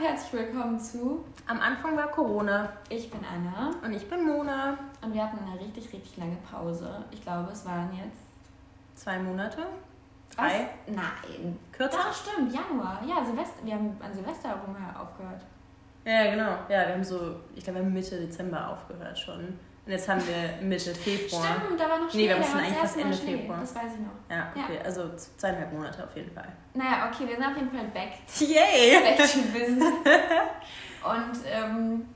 und herzlich willkommen zu Am Anfang war Corona Ich bin Anna und ich bin Mona. und wir hatten eine richtig, richtig lange Pause. Ich glaube, es waren jetzt. Zwei Monate? Was? Drei? Nein. Kürzer? Doch, stimmt, Januar. Ja, Silvester. Wir haben an Silvester rum aufgehört. Ja, genau. Ja, wir haben so, ich glaube, wir haben Mitte Dezember aufgehört schon. Und jetzt haben wir Mitte Februar. Stimmt, da war noch Schnee. Nee, wir war eigentlich fast Ende Schnee. Februar. Das weiß ich noch. Ja, okay. Also zweieinhalb Monate auf jeden Fall. Naja, okay, wir sind auf jeden Fall back, Yay! back to business. Und ähm,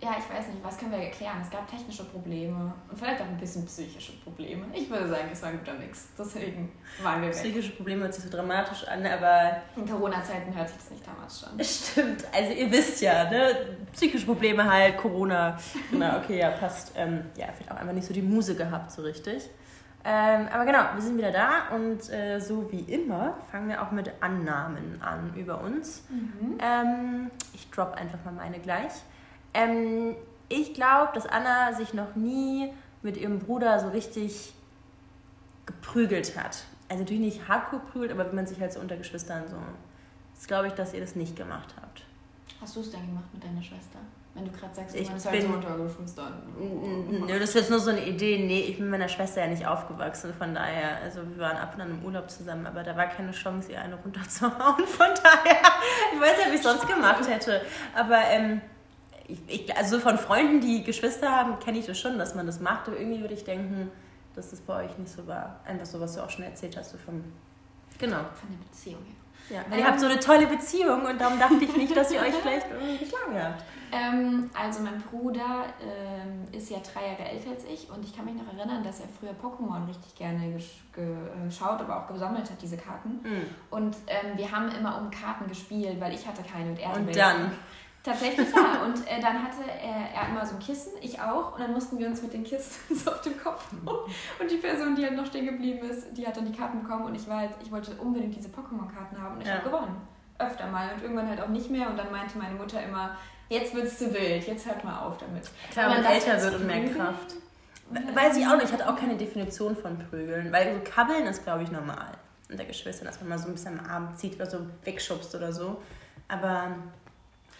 ja, ich weiß nicht, was können wir erklären? Es gab technische Probleme und vielleicht auch ein bisschen psychische Probleme. Ich würde sagen, es war ein guter Mix. Deswegen waren wir weg. Psychische Probleme hört sich so dramatisch an, aber In Corona-Zeiten hört sich das nicht damals schon. stimmt. Also ihr wisst ja, ne? Psychische Probleme halt, Corona. Genau, okay, ja, passt. Ähm, ja, vielleicht auch einfach nicht so die Muse gehabt, so richtig. Ähm, aber genau, wir sind wieder da und äh, so wie immer fangen wir auch mit Annahmen an über uns. Mhm. Ähm, ich drop einfach mal meine gleich. Ähm, ich glaube, dass Anna sich noch nie mit ihrem Bruder so richtig geprügelt hat. Also natürlich nicht hardcore prügelt, aber wenn man sich halt so unter Geschwistern so. Das glaube ich, dass ihr das nicht gemacht habt. Hast du es denn gemacht mit deiner Schwester? Wenn du gerade sagst, Ich so bin- unter Geschwistern. Nö, das ist jetzt nur so eine Idee. Nee, ich bin mit meiner Schwester ja nicht aufgewachsen, von daher, also wir waren ab und an im Urlaub zusammen, aber da war keine Chance, ihr eine runterzuhauen. Von daher, ich weiß ja, wie ich sonst gemacht hätte. Aber ähm, ich, ich, also von Freunden, die Geschwister haben, kenne ich das schon, dass man das macht, aber irgendwie würde ich denken, dass das bei euch nicht so war. Einfach so, was du auch schon erzählt hast, so vom. Genau. Von der Beziehung. Ja, weil ihr habt so eine tolle Beziehung und darum dachte ich nicht, dass ihr euch vielleicht irgendwie geschlagen habt. Ähm, also mein Bruder ähm, ist ja drei Jahre älter als ich und ich kann mich noch erinnern, dass er früher Pokémon richtig gerne gesch- geschaut, aber auch gesammelt hat, diese Karten. Mhm. Und ähm, wir haben immer um Karten gespielt, weil ich hatte keine und er hatte Und welche. dann? Tatsächlich ja. Und äh, dann hatte er, er immer so ein Kissen, ich auch. Und dann mussten wir uns mit den Kissen so auf dem Kopf hauen. Und die Person, die halt noch stehen geblieben ist, die hat dann die Karten bekommen. Und ich war halt, ich wollte unbedingt diese Pokémon-Karten haben. Und ich Ja. habe gewonnen. Öfter mal. Und irgendwann halt auch nicht mehr. Und dann meinte meine Mutter immer, jetzt wird's zu wild, jetzt hört mal auf damit. Klar, Wenn man älter wird und mehr prügeln- Kraft. Weiß ich auch nicht, ich hatte auch keine Definition von Prügeln, weil so Kabbeln ist, glaube ich, normal unter Geschwistern, dass man mal so ein bisschen am Arm zieht oder so wegschubst oder so. Aber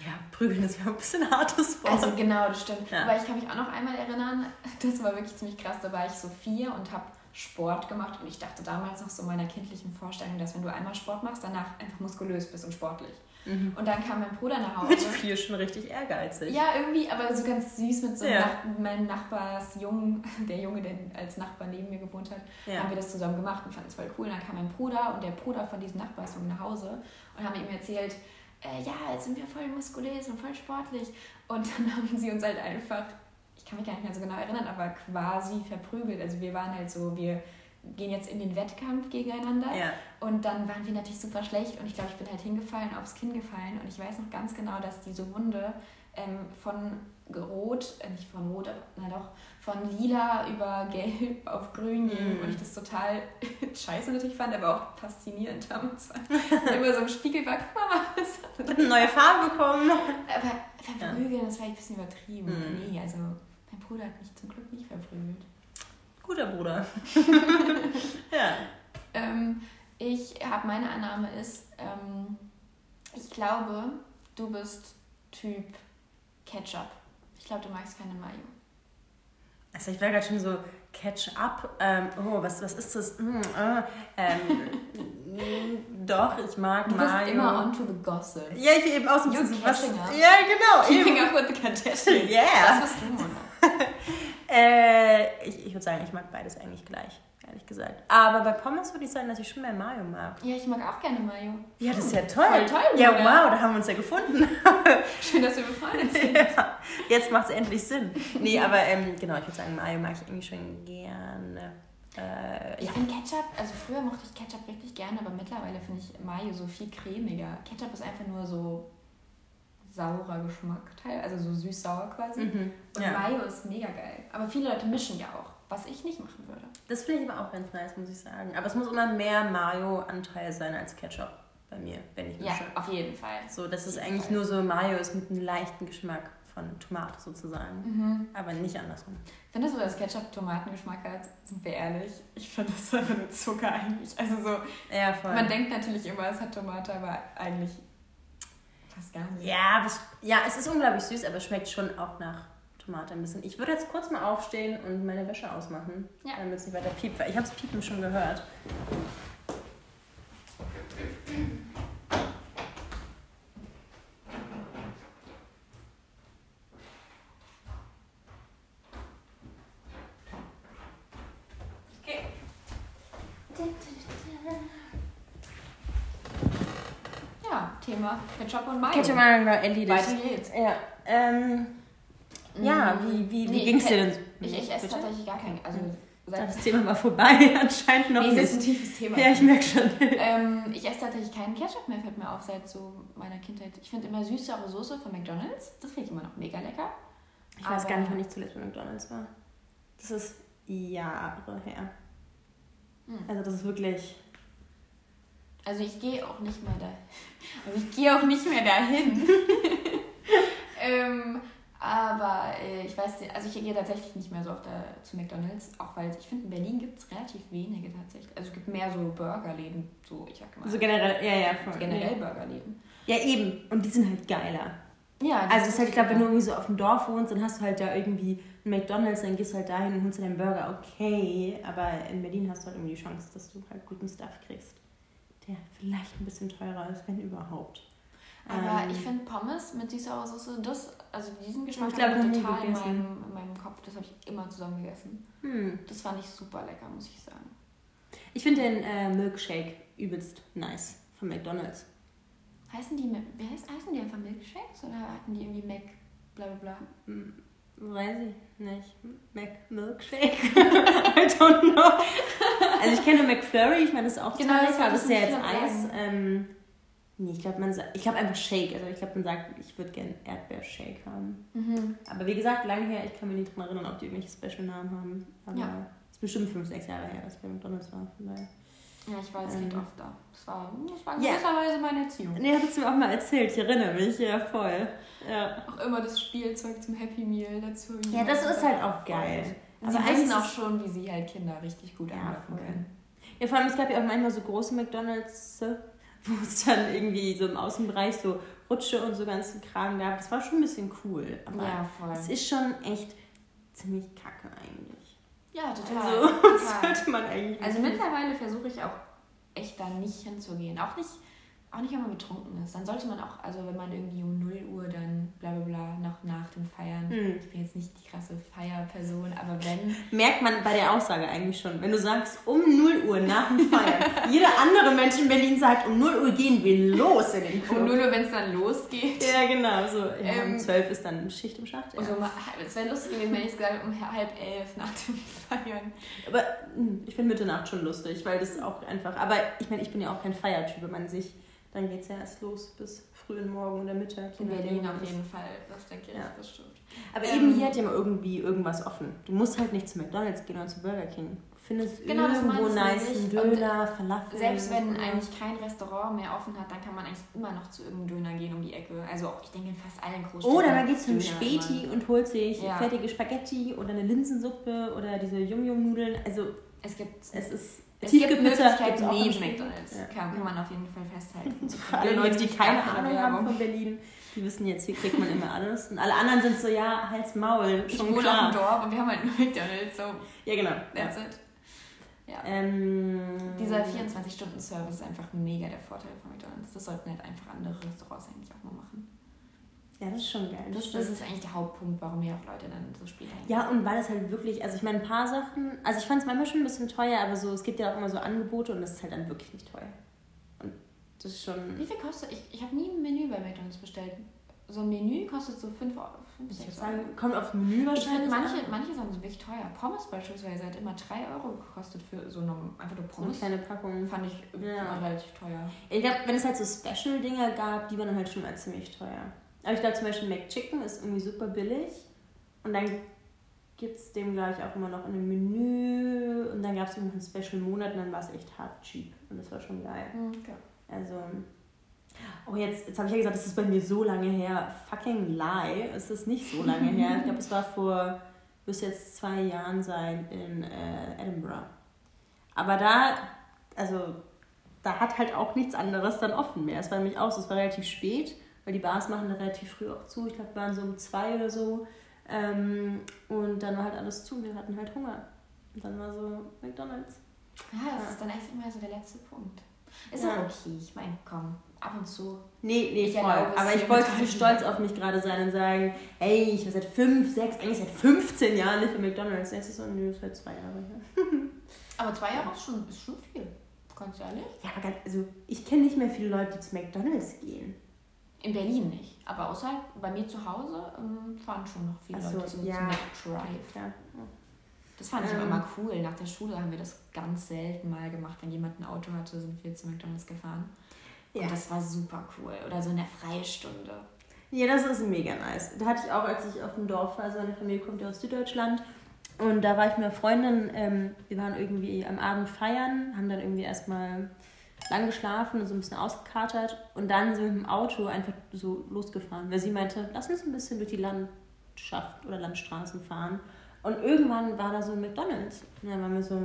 ja, Prügeln ist ja ein bisschen hartes Wort. Also genau, das stimmt. Ja. Aber ich kann mich auch noch einmal erinnern, das war wirklich ziemlich krass, da war ich so vier und habe Sport gemacht und ich dachte damals noch so meiner kindlichen Vorstellung, dass wenn du einmal Sport machst, danach einfach muskulös bist und sportlich. mhm. Und dann kam mein Bruder nach Hause. Mit vier schon richtig ehrgeizig. Ja, irgendwie, aber so ganz süß mit so Ja. Nach meinem Nachbarsjungen, der Junge, der als Nachbar neben mir gewohnt hat, Ja. haben wir das zusammen gemacht und fanden es voll cool. Und dann kam mein Bruder und der Bruder von diesem Nachbarsjungen nach Hause und haben ihm erzählt, äh, ja, jetzt sind wir voll muskulös und voll sportlich. Und dann haben sie uns halt einfach, ich kann mich gar nicht mehr so genau erinnern, aber quasi verprügelt. Also wir waren halt so, wir gehen jetzt in den Wettkampf gegeneinander. Ja. Und dann waren wir natürlich super schlecht und ich glaube, ich bin halt hingefallen, aufs Kinn gefallen und ich weiß noch ganz genau, dass diese Wunde ähm, von rot, nicht von rot, aber na doch, von lila über gelb auf grün ging Mm. und ich das total scheiße natürlich fand, aber auch faszinierend damals. immer so im Spiegel war, guck mal, was hat eine neue Farbe bekommen. Aber verprügeln, das war ein bisschen übertrieben. Mm. Nee, also mein Bruder hat mich zum Glück nicht verprügelt. Guter Bruder. ja. Ähm, ich habe meine Annahme ist, ähm, ich glaube, du bist Typ Ketchup. Ich glaube, du magst keine Mayo. Also ich war gerade schon so Catch-up. Ähm, oh, was, was ist das? Hm, äh, ähm, mm, doch, ich mag Du bist Mayo. immer on to the gossip. Ja, ich will eben so ein You're was. Ja, genau. Keeping Eben. up with the Kardashians. Yeah. Das bist du, Mona. Äh, ich ich würde sagen, ich mag beides eigentlich gleich, ehrlich gesagt. Aber bei Pommes würde ich sagen, dass ich schon mehr Mayo mag. Ja, ich mag auch gerne Mayo. Ja, das ist ja toll. Voll toll, Ja, wow, da haben wir uns ja gefunden. Schön, dass wir befreundet sind. ja, jetzt macht es endlich Sinn. Nee, aber ähm, genau, ich würde sagen, Mayo mag ich irgendwie schon gerne. Äh, Ich ja. finde Ketchup, also früher mochte ich Ketchup richtig gerne, aber mittlerweile finde ich Mayo so viel cremiger. Ketchup ist einfach nur so saurer Geschmack, also so süß-sauer quasi. Mhm. Und ja. Mayo ist mega geil. Aber viele Leute mischen ja auch, was ich nicht machen würde. Das finde ich aber auch ganz nice, muss ich sagen. Aber es muss immer mehr Mayo-Anteil sein als Ketchup bei mir, wenn ich Ja, mische. auf jeden Fall. So, dass es eigentlich Fall. nur so Mayo ist mit einem leichten Geschmack von Tomate sozusagen. Mhm. Aber nicht andersrum. Findest du, dass Ketchup Tomatengeschmack hat? Sind wir ehrlich? Ich finde das einfach nur Zucker eigentlich. Also so, Ja, voll. man denkt natürlich immer, es hat Tomate, aber eigentlich fast gar nicht. Ja, es, ja, es ist unglaublich süß, aber es schmeckt schon auch nach Tomate ein bisschen. Ich würde jetzt kurz mal aufstehen und meine Wäsche ausmachen, Ja. damit es nicht weiter piept, weil ich habe das Piepen schon gehört. Okay. Ja, Thema Ketchup und Mayo. Ketchup Mayo war erledigt. Weiter geht's. Ja, ähm, ja Mm. wie, wie, wie Nee, ging es dir denn? Ich, ich esse Bitte? tatsächlich gar keinen. Also, Das Thema war vorbei, anscheinend noch nee, das ist ein nicht. tiefes Thema. Ja, ich merke schon. ähm, ich esse tatsächlich keinen Ketchup mehr, fällt mir auf, seit so meiner Kindheit. Ich finde immer süßere Soße von McDonalds. Das finde ich immer noch mega lecker. Ich weiß Aber- gar nicht, wann ich zuletzt bei McDonalds war. Das ist Jahre her. Hm. Also das ist wirklich... Also ich gehe auch nicht mehr da. Also ich gehe auch nicht mehr dahin. ähm, aber äh, ich weiß, nicht- also ich gehe tatsächlich nicht mehr so oft da, zu McDonalds, auch weil ich finde, in Berlin gibt es relativ wenige tatsächlich. Also es gibt mehr so Burgerläden, so ich sag mal. So generell, ja, ja, voll. generell Burgerläden. Ja, eben. Und die sind halt geiler. Ja, Also es ist halt, ich glaube, wenn du irgendwie so auf dem Dorf wohnst, dann hast du halt da irgendwie einen McDonalds, dann gehst du halt dahin und holst dir deinen Burger, okay. Aber in Berlin hast du halt irgendwie die Chance, dass du halt guten Stuff kriegst. Der vielleicht ein bisschen teurer ist, wenn überhaupt. Aber Ähm, ich finde Pommes mit süßer Soße, das, also diesen Geschmack Ich glaub, habe ich total in meinem, in meinem Kopf. Das habe ich immer zusammen gegessen. Hm. Das fand ich super lecker, muss ich sagen. Ich finde den äh, Milkshake übelst nice von McDonalds. Heißen die, wie heißt, heißen die einfach Milkshakes oder hatten die irgendwie Mac, bla bla bla? Hm, Weiß ich nicht. Mac Milkshake? I don't know. Also ich kenne McFlurry, ich meine, das ist auch Genau, total das lecker. Das ist ja jetzt Eis. Ähm, nee, ich glaube, man sagt, ich glaube einfach Shake. Also ich glaube, man sagt, ich würde gerne Erdbeershake haben. Mhm. Aber wie gesagt, lange her, ich kann mich nicht dran erinnern, ob die irgendwelche Special-Namen haben. Aber Ja. es ist bestimmt fünf, sechs Jahre her, dass ich bei McDonalds war. Von daher. Ja, ich war als Ähm. Kind oft da. Das war, das war in Ja. gewisser Weise meine Erziehung. Nee, hattest du mir auch mal erzählt, ich erinnere mich, ja, voll. Ja, Auch immer das Spielzeug zum Happy Meal dazu. ja das ist halt auch geil. Und sie Aber wissen eigentlich auch schon, wie sie halt Kinder richtig gut Ja, anlocken können. Ja, vor allem, es gab ja auch manchmal so große McDonalds, wo es dann irgendwie so im Außenbereich so Rutsche und so ganzen Kram gab. Das war schon ein bisschen cool. Aber Ja, voll. es ist schon echt ziemlich kacke eigentlich. Ja, total. Also, das total. sollte man eigentlich Also mittlerweile versuche ich auch echt da nicht hinzugehen. Auch nicht, auch nicht, wenn man betrunken ist. Dann sollte man auch, also wenn man irgendwie um 0 Uhr dann bla bla bla noch nach dem Feiern. Hm. Ich bin jetzt nicht die krasse Feierperson, aber wenn. Merkt man bei der Aussage eigentlich schon. Wenn du sagst, um 0 Uhr nach dem Feiern. jeder andere Mensch in Berlin sagt, um 0 Uhr gehen wir los in den Club. Um 0 Uhr, wenn es dann losgeht. Ja, genau. So, ja, Ähm, um 12 ist dann Schicht im Schacht. Ja. Also, es wäre lustig gewesen, wenn ich es gesagt um halb elf nach dem Feiern. Aber hm, ich finde Mitternacht schon lustig, weil das auch einfach. Aber ich meine, ich bin ja auch kein Feiertyp, wenn man sich. Dann geht es ja erst los bis frühen Morgen oder Mittag. In Berlin auf jeden Fall, das denke ich, Ja. das stimmt. Aber Ähm, eben hier hat ja mal irgendwie irgendwas offen. Du musst halt nicht zu McDonalds gehen oder zu Burger King. Du findest Genau, irgendwo nice nämlich. Döner, Falafel. Selbst wenn eigentlich kein Restaurant mehr offen hat, dann kann man eigentlich immer noch zu irgendeinem Döner gehen um die Ecke. Also auch, ich denke, in fast allen Großstädten. Oder man geht zum Döner Späti immer. und holt sich Ja. fertige Spaghetti oder eine Linsensuppe oder diese Yum-Yum-Nudeln. Also Es gibt, es ist es gibt Möglichkeiten neben. McDonalds. Ja. Kann, kann man auf jeden Fall festhalten. Für alle Leute, die keine Ahnung haben von Berlin, die wissen jetzt, hier kriegt man immer alles. Und alle anderen sind so, ja, Hals, Maul, Ich schon wohne klar. auf dem Dorf und wir haben halt nur McDonalds, so Ja, genau. that's it. Ja. Ähm, Dieser 24-Stunden-Service ist einfach mega der Vorteil von McDonalds. Das sollten halt einfach andere Restaurants eigentlich auch mal machen. Ja, das ist schon geil. Das, das ist eigentlich der Hauptpunkt, warum ja auch Leute dann so spät hingehen. Ja, und weil es halt wirklich, also ich meine, ein paar Sachen, also ich fand es manchmal schon ein bisschen teuer, aber so, es gibt ja auch immer so Angebote und das ist halt dann wirklich nicht teuer. Und das ist schon, Wie viel kostet? Ich, ich habe nie ein Menü bei McDonalds bestellt. So ein Menü kostet so 5 Euro. 5, ich würde 6 Euro. sagen, kommt aufs Menü Ich wahrscheinlich. manche, an. manche Sachen sind wirklich teuer. Pommes beispielsweise hat immer 3 Euro gekostet für so eine, einfach nur So eine Pommes. kleine Packung. Fand ich Ja. immer relativ teuer. Ich glaube, wenn es halt so Special-Dinger gab, die waren dann halt schon mal ziemlich teuer. Aber ich glaube zum Beispiel McChicken ist irgendwie super billig. Und dann gibt es dem, glaube ich, auch immer noch in einem Menü. Und dann gab es noch einen Special-Monat und dann war es echt hart cheap. Und das war schon geil. Okay. Also. Oh, jetzt, jetzt habe ich ja gesagt, das ist bei mir so lange her. Fucking lie. Es ist nicht so lange her. Ich glaube, es war vor, müsste jetzt zwei Jahren sein in äh, Edinburgh. Aber da, also, da hat halt auch nichts anderes dann offen mehr. Es war nämlich auch so, es war relativ spät. Weil die Bars machen da relativ früh auch zu. Ich glaube, wir waren so um zwei oder so. Ähm, und dann war halt alles zu. Wir hatten halt Hunger. Und dann war so McDonalds. Ja, das Ja. ist dann echt immer so der letzte Punkt. Ist Ja. auch okay. Ich meine, komm, ab und zu. Nee, nee, Ich voll. erlaube Aber ich wollte so stolz auf mich gerade sein und sagen, ey, ich war seit fünf, sechs, eigentlich seit 15 Jahren nicht für McDonalds. Ist so, nö, seit zwei Jahren. Ja. Aber zwei Jahre ist schon, ist schon viel. Ganz ehrlich. Ja, aber ganz, also ich kenne nicht mehr viele Leute, die zu McDonalds gehen. In Berlin nicht. Aber außer bei mir zu Hause ähm, fahren schon noch viele so, Leute so ja. zum McDrive. Ja. Das fand ich Ähm. immer cool. Nach der Schule haben wir das ganz selten mal gemacht. Wenn jemand ein Auto hatte, sind wir zu McDonalds gefahren. Ja. Und das war super cool. Oder so in der Freistunde. Ja, das ist mega nice. Da hatte ich auch, als ich auf dem Dorf war, also meine Familie kommt ja aus Süddeutschland. Und da war ich mit einer Freundin, ähm, wir waren irgendwie am Abend feiern, haben dann irgendwie erstmal lang geschlafen und so ein bisschen ausgekatert. Und dann sind wir mit dem Auto einfach so losgefahren, weil sie meinte, lass uns ein bisschen durch die Landschaft oder Landstraßen fahren. Und irgendwann war da so ein McDonalds. Und dann waren wir so,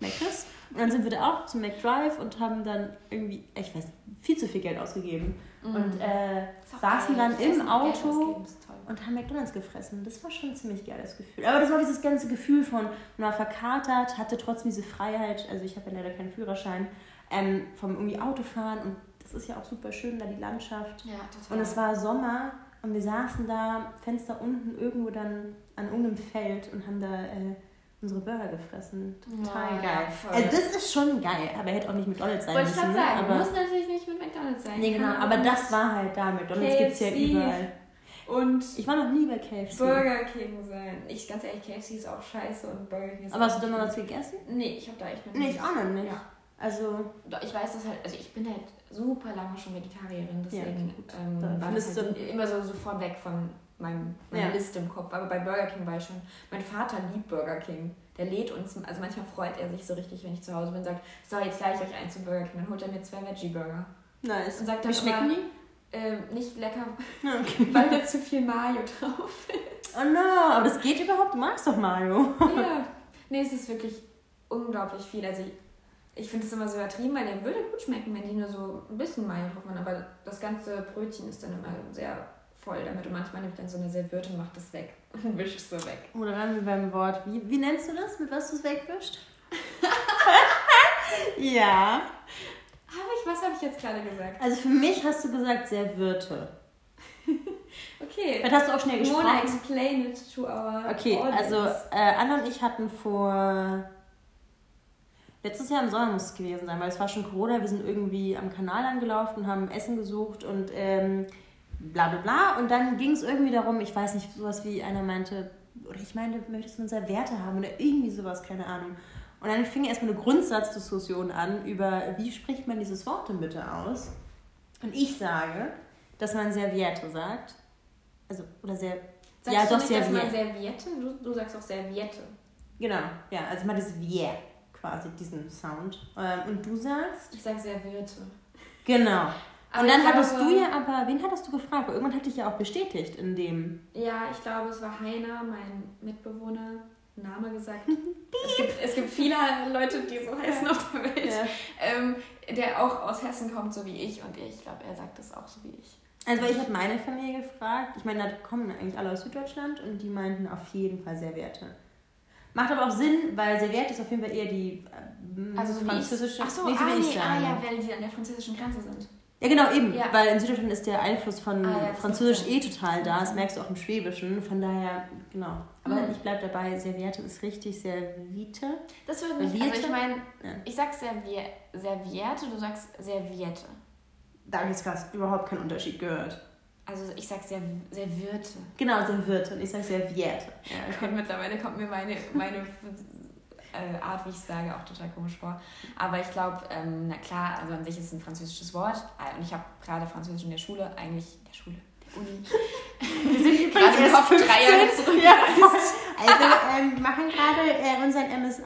Mc's. Und dann sind wir da auch zum McDrive und haben dann irgendwie, ich weiß viel zu viel Geld ausgegeben. Und äh, saßen geil. dann im Auto und haben McDonalds gefressen. Das war schon ein ziemlich geiles Gefühl. Aber das war dieses ganze Gefühl von, man war verkatert, hatte trotzdem diese Freiheit, also ich habe ja leider keinen Führerschein, ähm, vom irgendwie Autofahren und das ist ja auch super schön, da die Landschaft. Ja, total. Und es war Sommer und wir saßen da, Fenster unten, irgendwo dann an irgendeinem Feld und haben da äh, unsere Burger gefressen. Total Ja, geil. ja, also das ist schon geil, aber hätte auch nicht McDonalds sein Wollte ich müssen. gerade ne? sagen, aber, muss natürlich nicht mit McDonalds sein. nee, genau, aber das war halt da. McDonalds gibt es ja überall. Und Ich war noch nie bei KFC. Burger King sein. Ich, ganz ehrlich, KFC ist auch scheiße und Burger King ist Aber hast du da mal was nicht gegessen? Nee, ich habe da echt noch Nee, ich auch noch nicht. Ja. Also, Ich weiß das halt, also ich bin halt super lange schon Vegetarierin, deswegen gut. ähm, Da war das halt immer so sofort weg von meinem, meiner Ja. Liste im Kopf. Aber bei Burger King war ich schon. Mein Vater liebt Burger King. Der lädt uns, also manchmal freut er sich so richtig, wenn ich zu Hause bin und sagt, so, jetzt lade ich euch ein zu Burger King. Dann holt er mir zwei Veggie-Burger. nice. Und sagt Wie dann schmecken immer, die? Ähm, nicht lecker, Okay. weil da zu viel Mayo drauf Oh no, aber das geht überhaupt. Du magst doch Mario. ja. Nee, es ist wirklich unglaublich viel. Also ich, ich finde es immer so übertrieben, weil der würde gut schmecken, wenn die nur so ein bisschen Mayo drauf machen. Aber das ganze Brötchen ist dann immer sehr voll damit. Und manchmal nimmt dann so eine Serviette und macht das weg und wischt es so weg. Oder dann wir beim Wort. Wie, wie nennst du das? Mit was du es wegwischst? ja. Habe ich, was habe ich jetzt gerade gesagt? Also für mich hast du gesagt Serviette. Okay. Vielleicht hast du auch schnell Mona, gesprochen. explain it to our Okay, audience. also äh, Anna und ich hatten vor letztes Jahr im Sommer muss es gewesen sein, weil es war schon Corona, wir sind irgendwie am Kanal angelaufen, haben Essen gesucht und ähm, bla bla bla. Und dann ging es irgendwie darum, ich weiß nicht, sowas wie einer meinte, oder ich meinte, möchtest du unser Werte haben oder irgendwie sowas, keine Ahnung. Und dann fing erstmal eine Grundsatzdiskussion an über, wie spricht man dieses Wort denn bitte aus? Und ich sage, dass man Serviette sagt. Also, oder sehr. Sagst ja, du doch nicht, dass man Serviette. Serviette? Du, du sagst auch Serviette. Genau, ja, also mal das Wir quasi, diesen Sound. Ähm, und du sagst? Ich sage Serviette. Genau. Aber und dann ich hattest glaube- du ja aber, wen hattest du gefragt? Weil irgendwann hatte ich ja auch bestätigt in dem. Ja, ich glaube, es war Heiner, mein Mitbewohner, Name gesagt. es, gibt, es gibt viele Leute, die so heißen auf der Welt, ähm, der auch aus Hessen kommt, so wie ich. Und ich glaube, er sagt das auch so wie ich. Also ich habe meine Familie gefragt, ich meine, da kommen eigentlich alle aus Süddeutschland und die meinten auf jeden Fall Serviette. Macht aber auch Sinn, weil Serviette ist auf jeden Fall eher die äh, Also französische. Ach so, ah, wie ich nee, ah ja, weil die an der französischen Grenze sind. Ja, genau, eben. Ja. Weil in Süddeutschland ist der Einfluss von Ah, ja, Französisch eh total da. Das merkst du auch im Schwäbischen. Von daher, genau. Aber Mhm. ich bleibe dabei, Serviette ist richtig Serviette. Das würde mich, also Serviette? ich meine, Ja. ich sag Serviette, du sagst Serviette. Da habe ich jetzt fast überhaupt keinen Unterschied gehört. Also ich sag Serv Serviette. Genau, Serviette. Und ich sage Serviette. Ja, Gott, mittlerweile kommt mir meine, meine äh, Art, wie ich sage, auch total komisch vor. Aber ich glaube, ähm, na klar, also an sich ist es ein französisches Wort. Äh, Und ich habe gerade Französisch in der Schule, eigentlich in der Schule, der Uni. Wir sind Gerade im Kopf drei Jahre zurück. Ja, also, ähm, wir machen gerade äh, unseren MSA.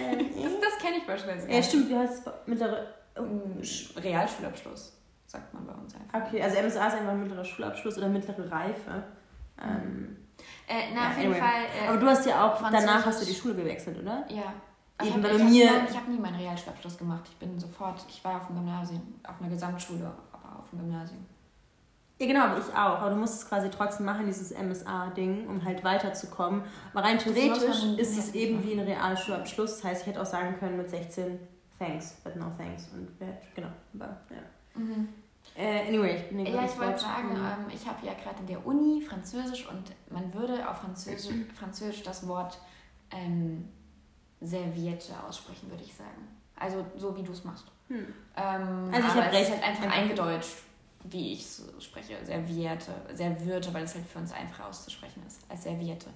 Ähm, Das, das kenne ich beispielsweise. ja, stimmt. Heißt es? Mittlere... Sch- Realschulabschluss, sagt man bei uns einfach. Okay, also MSA ist einfach mittlerer Schulabschluss oder mittlere Reife. Ähm, Äh, na, Ja, auf jeden anyway. Fall. Äh, aber du hast ja auch, danach hast du die Schule gewechselt, oder? Ja. Eben, ich habe hab, ich hab nie meinen Realschulabschluss gemacht. Ich bin sofort, ich war auf dem Gymnasium, auf einer Gesamtschule, aber auf dem Gymnasium. Ja, genau, aber ich auch. Aber du musst es quasi trotzdem machen, dieses MSA-Ding, um halt weiterzukommen. Aber rein theoretisch ist es eben wie ein realer Schulabschluss. Das heißt, ich hätte auch sagen können mit 16, thanks, but no thanks. Und genau, aber ja. Mhm. Äh, anyway, ich bin Ja, ich wollte sagen, ähm, ich habe ja gerade in der Uni Französisch und man würde auf Französisch, Französisch das Wort ähm, Serviette aussprechen, würde ich sagen. Also so wie du es machst. Hm. Ähm, also ich habe recht. halt einfach eingedeutscht, wie ich es spreche. Serviette, Servierte, weil es halt für uns einfach auszusprechen ist, als Serviette.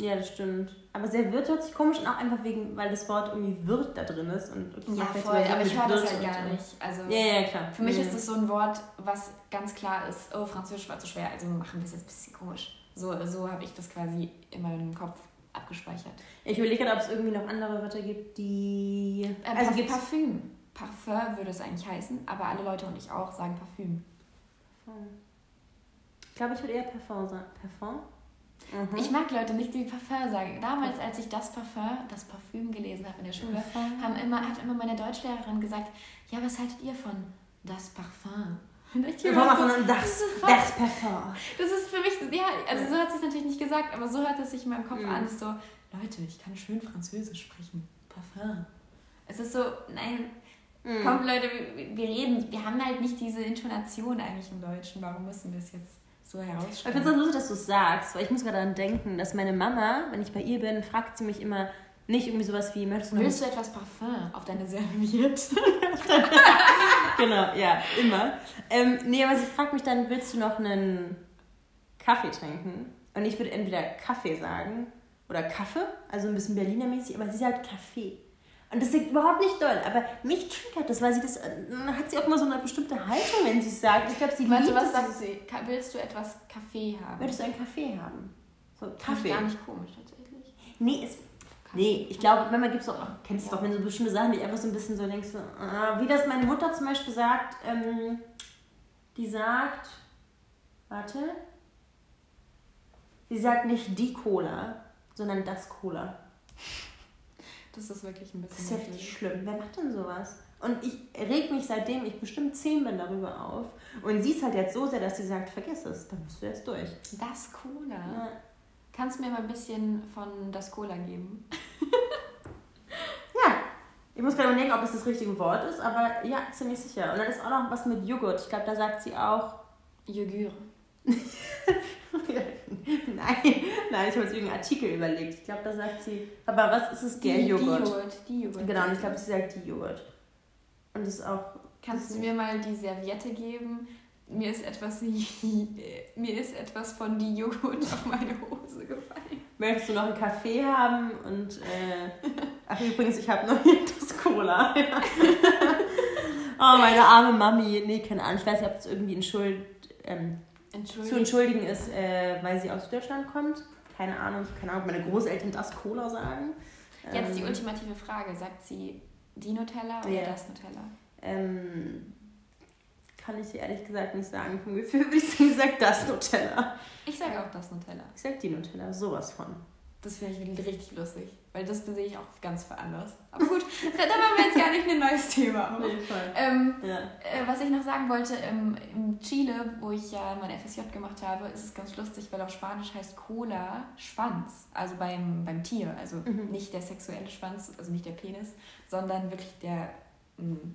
Ja, das stimmt. Aber Serviert hört sich komisch an, auch einfach wegen, weil das Wort irgendwie wird da drin ist. Und ja, voll, aber ich höre das halt gar nicht. Also, ja, ja, klar. Für mich ja. ist es so ein Wort, was ganz klar ist, oh, Französisch war zu schwer, also machen wir es jetzt ein bisschen komisch. So, so habe ich das quasi in meinem Kopf abgespeichert. Ich überlege gerade, ob es irgendwie noch andere Wörter gibt, die. Äh, also gibt Parfüm. Parfum würde es eigentlich heißen, aber alle Leute und ich auch sagen Parfüm. Ich glaube, ich würde eher Parfum sagen. Parfum? Mhm. Ich mag Leute nicht, die Parfum sagen. Damals, als ich das Parfum, das Parfüm gelesen habe in der Schule, haben immer, hat immer meine Deutschlehrerin gesagt, ja, was haltet ihr von das Parfum? Und ich so, das, das, das Parfum. Das ist für mich, ja, also so hat sie es natürlich nicht gesagt, aber so hört es sich in meinem Kopf mhm. an. So, Leute, ich kann schön Französisch sprechen. Parfum. Es ist so, nein, mhm. kommt Leute, wir, wir reden, wir haben halt nicht diese Intonation eigentlich im Deutschen. Warum müssen wir es jetzt so herausstellen? Ich finde es so lustig, dass du es sagst, weil ich muss gerade daran denken, dass meine Mama, wenn ich bei ihr bin, fragt sie mich immer, nicht irgendwie sowas wie, möchtest du Willst du etwas Parfum auf deine Serviette? genau, ja, immer. Ähm, nee, aber sie fragt mich dann, willst du noch einen Kaffee trinken? Und ich würde entweder Kaffee sagen oder Kaffee, also ein bisschen Berliner-mäßig, aber sie sagt Kaffee. Und das ist überhaupt nicht doll, aber mich triggert das, weil sie das, dann hat sie auch immer so eine bestimmte Haltung, wenn sie es sagt. Ich glaube, sie Warte, liebt was sagt sie? Willst du etwas Kaffee haben? Würdest du einen Kaffee haben? So, Kaffee. Gar nicht komisch, tatsächlich. Nee, es Nee, ich glaube, manchmal gibt es auch, kennst du ja. doch, wenn so bestimmte Sachen, die einfach so ein bisschen so denkst, äh, wie das meine Mutter zum Beispiel sagt, ähm, die sagt, warte, sie sagt nicht die Cola, sondern das Cola. Das ist wirklich ein bisschen. Das ist ja richtig schlimm. Wer macht denn sowas? Und ich reg mich seitdem ich bestimmt zehn bin darüber auf. Und sie ist halt jetzt so sehr, dass sie sagt, vergiss es, dann bist du jetzt durch. Das Cola. Ja. Kannst du mir mal ein bisschen von das Cola geben? ja. Ich muss gerade überlegen, ob es das richtige Wort ist, aber ja, ziemlich sicher. Und dann ist auch noch was mit Joghurt. Ich glaube, da sagt sie auch. Joghurt. nein, nein, ich habe jetzt irgendeinen Artikel überlegt. Ich glaube, da sagt sie. Aber was ist es? Der die, Joghurt. Die Joghurt. Die Joghurt. Genau, und ich glaube, sie sagt die Joghurt. Und das ist auch. Kannst du mir mal die Serviette geben? mir ist etwas, mir ist etwas von die Joghurt auf meine Hose gefallen. Möchtest du noch einen Kaffee haben? Und äh, ach übrigens, ich habe noch hier das Cola. oh, meine arme Mami. Nee, keine Ahnung. Ich weiß nicht, ob es irgendwie entschuld, ähm, zu entschuldigen ist, äh, weil sie aus Deutschland kommt. Keine Ahnung. Keine Ahnung, ob meine Großeltern das Cola sagen. Jetzt die ähm, ultimative Frage. Sagt sie die Nutella oder yeah. das Nutella? Ähm, kann ich ehrlich gesagt nicht sagen. Vom Gefühl würde ich sagen, ich sag das Nutella. Ich sage auch das Nutella. Ich sag die Nutella, sowas von. Das finde ich richtig lustig, weil das sehe ich auch ganz veranlasst. Aber gut, da machen wir jetzt gar nicht ein neues Thema. Auf jeden Fall. Ähm, ja. äh, was ich noch sagen wollte, ähm, in Chile, wo ich ja mein FSJ gemacht habe, ist es ganz lustig, weil auf Spanisch heißt Cola Schwanz, also beim, beim Tier. Also mhm. nicht der sexuelle Schwanz, also nicht der Penis, sondern wirklich der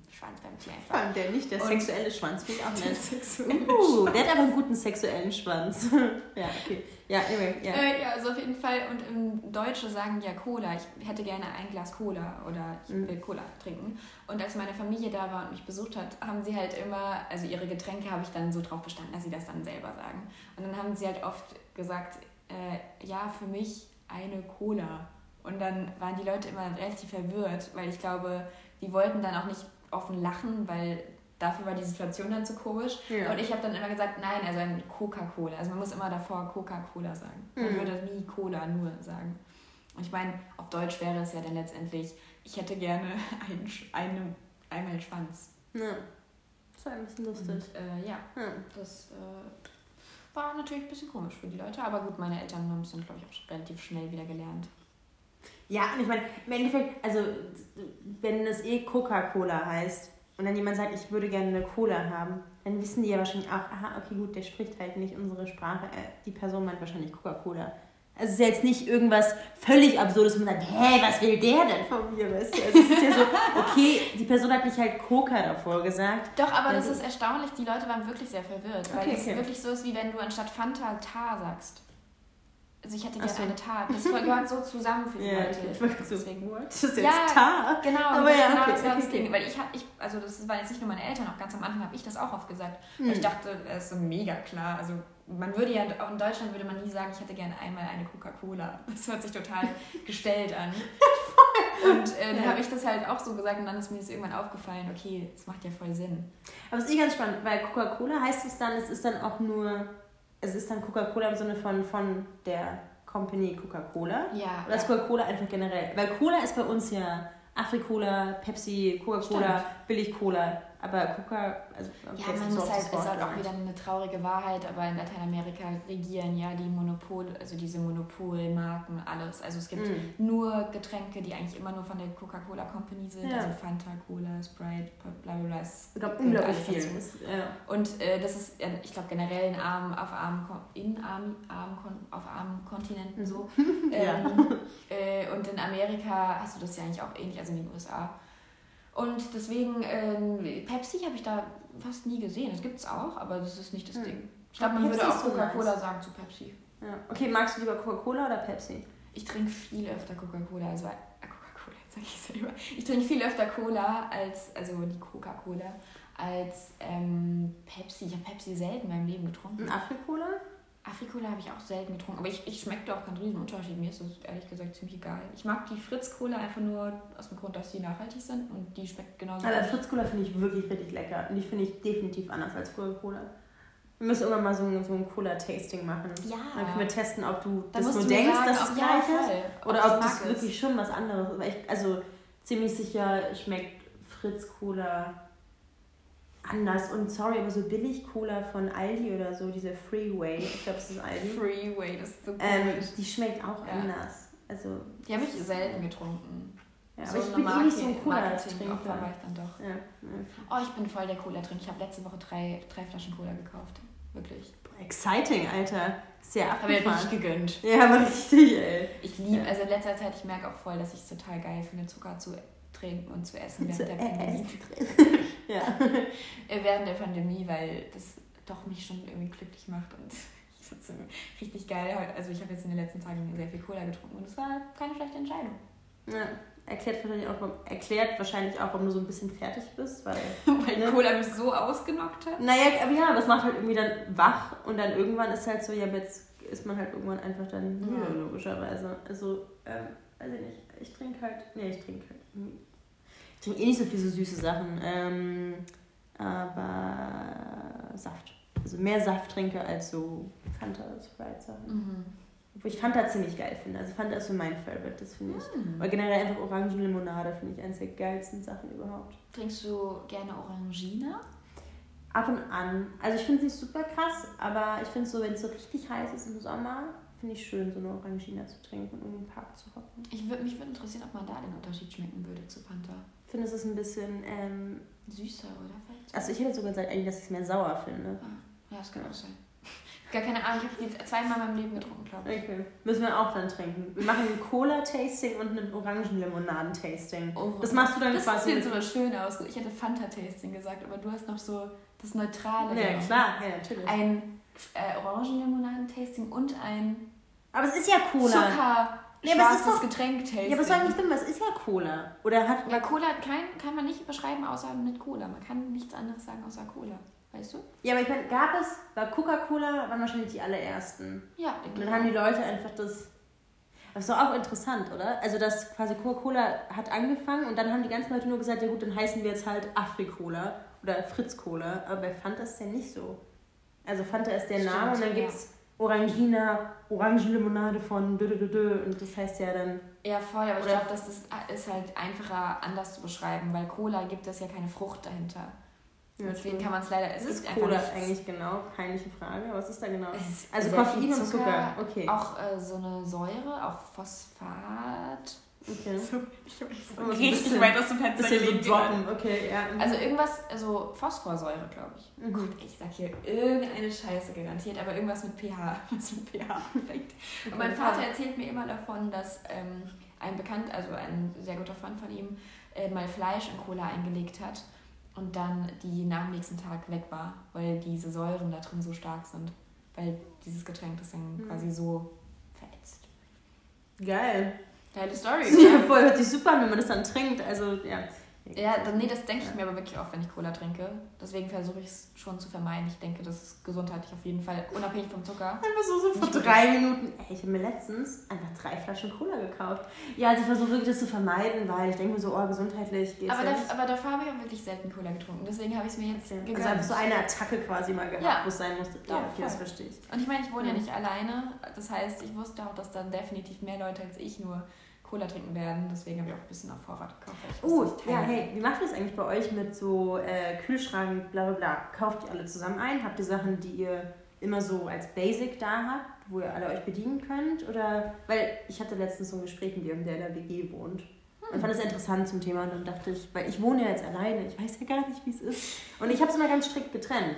Schwanz beim Tier einfach. Fand der nicht, der und sexuelle Schwanz ich auch nett. Uh, der hat aber einen guten sexuellen Schwanz. ja, okay. Ja, anyway, ja. Äh, ja, also auf jeden Fall. Und im Deutsche sagen ja Cola. Ich hätte gerne ein Glas Cola oder ich mhm. will Cola trinken. Und als meine Familie da war und mich besucht hat, haben sie halt immer, also ihre Getränke habe ich dann so drauf bestanden, dass sie das dann selber sagen. Und dann haben sie halt oft gesagt, äh, ja, für mich eine Cola. Und dann waren die Leute immer relativ verwirrt, weil ich glaube, die wollten dann auch nicht offen lachen, weil dafür war die Situation dann zu komisch. Ja. Und ich habe dann immer gesagt, nein, also ein Coca-Cola. Also man muss immer davor Coca-Cola sagen. Man mhm. würde nie Cola nur sagen. Und ich meine, auf Deutsch wäre es ja dann letztendlich, ich hätte gerne ein, eine, einmal Schwanz. Ja. Das war ein bisschen lustig. Und, äh, ja, ja, das äh, war natürlich ein bisschen komisch für die Leute. Aber gut, meine Eltern haben es dann, glaube ich, auch relativ schnell wieder gelernt. Ja, und ich meine, im Endeffekt, also wenn es eh Coca-Cola heißt, und dann jemand sagt, ich würde gerne eine Cola haben, dann wissen die ja wahrscheinlich auch, aha, okay, gut, der spricht halt nicht unsere Sprache. Äh, die Person meint wahrscheinlich Coca-Cola. Also es ist ja jetzt nicht irgendwas völlig Absurdes, wo man sagt, hä, was will der denn von mir? Weißt du? Also es ist ja so, okay, die Person hat nicht halt Coca davor gesagt. Doch, aber das so- ist erstaunlich. Die Leute waren wirklich sehr verwirrt. Weil Okay, es okay. wirklich so ist, wie wenn du anstatt Fanta Tar sagst. Also ich hätte Ach gerne so. eine Tar. Das gehört so zusammen für die Ja, Leute. Ich war grad so, Deswegen. what? Das ist jetzt Ja, Tar. Genau, Aber aber ja, genau okay, das war das okay, okay. Ding. Weil ich habe, ich, also das waren jetzt nicht nur meine Eltern, auch ganz am Anfang habe ich das auch oft gesagt. Hm. ich dachte, es ist so mega klar. Also man würde ja, auch in Deutschland würde man nie sagen, ich hätte gerne einmal eine Coca-Cola. Das hört sich total gestellt an. Und äh, dann Ja. habe ich das halt auch so gesagt und dann ist mir das irgendwann aufgefallen, okay, das macht ja voll Sinn. Aber es ist eh ganz spannend, weil Coca-Cola heißt es dann, es ist dann auch nur, es ist dann Coca-Cola im Sinne von, von der Company Coca-Cola. Ja. Oder ist Coca-Cola einfach generell? Weil Cola ist bei uns ja Afri-Cola, Pepsi, Coca-Cola, Billig-Cola. Aber Coca, also Ja, man muss halt, ist halt auch wieder eine traurige Wahrheit, aber in Lateinamerika regieren ja die Monopol, also diese Monopolmarken, alles. Also es gibt Mhm. nur Getränke, die eigentlich immer nur von der Coca-Cola Company sind, Ja. also Fanta, Cola, Sprite, bla bla bla. Es gehört unglaublich viel. ja. Und äh, das ist, ich glaube, generell in armen, auf armen, in armen, armen, auf armen Kontinenten so. ähm, äh, und in Amerika hast du das ja eigentlich auch ähnlich, also in den USA. Und deswegen, ähm, Pepsi habe ich da fast nie gesehen. Das gibt es auch, aber das ist nicht das Hm. Ding. Ich glaube, man Pepsi würde auch so Coca-Cola nice. sagen zu Pepsi. ja. Okay, magst du lieber Coca-Cola oder Pepsi? Ich trinke viel öfter Coca-Cola, also Coca-Cola, jetzt sag ich selber. Ich trinke viel öfter Cola als, also die Coca-Cola, als ähm, Pepsi. Ich habe Pepsi selten in meinem Leben getrunken. Ein Afri-Cola? Afrikola habe ich auch selten getrunken, aber ich, ich schmecke da auch keinen riesen Unterschied. Mir ist das ehrlich gesagt ziemlich egal. Ich mag die Fritz-Cola einfach nur aus dem Grund, dass die nachhaltig sind und die schmeckt genauso. Aber gut. Fritz-Cola finde ich wirklich richtig lecker. Und die finde ich definitiv anders als Coca-Cola. Wir müssen irgendwann mal so ein, so ein Cola-Tasting machen. Ja. Dann können wir testen, ob du Dann das nur du denkst, sagen, dass es ob- gleich ja, ist. voll, Oder ob das wirklich schon was anderes ist. Also ziemlich sicher schmeckt Fritz-Cola anders. Und sorry, aber so Billig-Cola von Aldi oder so, diese Freeway, ich glaube, es ist Aldi, Freeway, das ist so ähm, die schmeckt auch Ja. anders. Also, Die habe ich selten getrunken. ja, so aber ich bin eh nicht so ein Cola-Trinker. War ich dann doch. Ja. Oh, ich bin voll der Cola-Trinker. Ich habe letzte Woche drei, drei Flaschen Cola gekauft. Wirklich. Exciting, Alter. Sehr Habe mir abgefahren. richtig gegönnt. Ja, aber richtig, ey. Ich liebe, Ja. also in letzter Zeit, ich merke auch voll, dass ich es total geil finde, Zucker zu trinken und zu essen während Zu der Pandemie. ja. Äh, während der Pandemie, weil das doch mich schon irgendwie glücklich macht und ich sitze richtig geil. heute- Also ich habe jetzt in den letzten Tagen sehr viel Cola getrunken und es war keine schlechte Entscheidung. ja. Erklärt wahrscheinlich, auch, warum- erklärt wahrscheinlich auch, warum du so ein bisschen fertig bist, weil. Weil Ne? Cola mich so ausgenockt hat. Naja, aber ja, es macht halt irgendwie dann wach und dann irgendwann ist halt so, ja, aber jetzt ist man halt irgendwann einfach dann müde, Ja. logischerweise. Also, ähm, weiß ich nicht. Ich trinke halt. Nee, ich trinke halt. Ich trinke eh nicht so viele so süße Sachen. Ähm, aber Saft. Also mehr Saft trinke als so Fanta, Sprite Sachen. Mhm. Obwohl ich Fanta ziemlich geil finde. Also Fanta ist so mein Favorite, das finde ich. Hm. Oder generell einfach Orangenlimonade finde ich eines der geilsten Sachen überhaupt. Trinkst du gerne Orangina? Ab und an. Also ich finde es nicht super krass, aber ich finde so, wenn es so richtig heiß ist im Sommer, finde ich schön, so eine Orangina zu trinken und im Park zu hocken. Ich würd, mich würde interessieren, ob man da den Unterschied schmecken würde zu Fanta. Finde, es ist ein bisschen, ähm, Süßer, oder? Vielleicht? also ich hätte sogar gesagt eigentlich, dass ich es mehr sauer finde. Ja, das kann auch sein. Gar keine Ahnung, ich habe die zweimal in meinem Leben getrunken, glaube ich. Okay. Müssen wir auch dann trinken. Wir machen ein Cola-Tasting und ein Orangenlimonaden-Tasting. Oh. Das machst du dann Das quasi. sieht so schön aus. Ich hätte Fanta-Tasting gesagt, aber du hast noch so das Neutrale. ja, klar, ja, natürlich. Ein äh, Orangenlimonaden-Tasting und ein Aber es ist ja Cola. Zucker. Ja, aber es ist schwarzes doch- Getränk-Tasting. Ja, aber es war nicht dumm, es ist ja Cola. Oder hat. Aber Cola kein, kann man nicht beschreiben außer mit Cola. Man kann nichts anderes sagen außer Cola. Weißt du? Ja, aber ich meine, gab es, war Coca-Cola, waren wahrscheinlich die allerersten. Ja, Und dann haben die. Leute einfach das. Das ist doch auch interessant, oder? Also, dass quasi Coca-Cola hat angefangen und dann haben die ganzen Leute nur gesagt, ja gut, dann heißen wir jetzt halt Afri-Cola oder Fritz-Cola. Aber bei Fanta ist der nicht so. Also, Fanta ist der Stimmt, Name und dann ja. gibt es Orangina, Orangenlimonade von dö, dö, dö. Und das heißt ja dann. Ja, voll, aber ich glaube, das ist, ist halt einfacher anders zu beschreiben, weil Cola gibt es ja keine Frucht dahinter. Deswegen kann man es leider. Es ist Cola eigentlich genau? Peinliche Frage. Was ist da genau? Also Koffein und Zucker. Okay. Auch äh, so eine Säure, auch Phosphat. Okay. So, ich weiß so ein richtig bisschen- weit aus dem Fenster so gelehnt gerade. droppen, okay, ja. Also irgendwas, also Phosphorsäure, glaube ich. Mhm. Gott, ich sag hier irgendeine Scheiße garantiert, aber irgendwas mit pH, was mit pH anfängt. Und mein Vater erzählt mir immer davon, dass ähm, ein bekannt, also ein sehr guter Freund von ihm, äh, mal Fleisch in Cola eingelegt hat und dann die nach dem nächsten Tag weg war, weil diese Säuren da drin so stark sind. Weil dieses Getränk das dann Mhm. quasi so verätzt. Geil. Geile Story. Ja, voll, hört sich super an, wenn man das dann trinkt. Also, ja. Ja, nee, das denke ich mir aber wirklich oft, wenn ich Cola trinke. Deswegen versuche ich es schon zu vermeiden. Ich denke, das ist gesundheitlich auf jeden Fall, unabhängig vom Zucker. Einfach so, so vor drei Minuten. Ey, ich habe mir letztens einfach drei Flaschen Cola gekauft. Ja, also ich versuche wirklich das zu vermeiden, weil ich denke mir so, oh, gesundheitlich geht's Aber, ja aber davor habe ich auch wirklich selten Cola getrunken. Deswegen habe ich es mir jetzt gegönnt. Also einfach so eine Attacke quasi mal gehabt, Ja. wo es sein musste. Ja, Ja, okay, das verstehe ich. Und ich meine, ich wohne ja Mhm. nicht alleine. Das heißt, ich wusste auch, dass dann definitiv mehr Leute als ich nur Cola trinken werden. Deswegen habe ich auch ein bisschen auf Vorrat gekauft. Oh, ich ja, hey, wie macht ihr das eigentlich bei euch mit so äh, Kühlschrank, bla bla bla? Kauft ihr alle zusammen ein? Habt ihr Sachen, die ihr immer so als Basic da habt, wo ihr alle euch bedienen könnt? Oder, weil ich hatte letztens so ein Gespräch mit jemandem, der in der WG wohnt. Und fand es interessant zum Thema und dann dachte ich, weil ich wohne ja jetzt alleine, ich weiß ja gar nicht, wie es ist. Und ich habe es immer ganz strikt getrennt.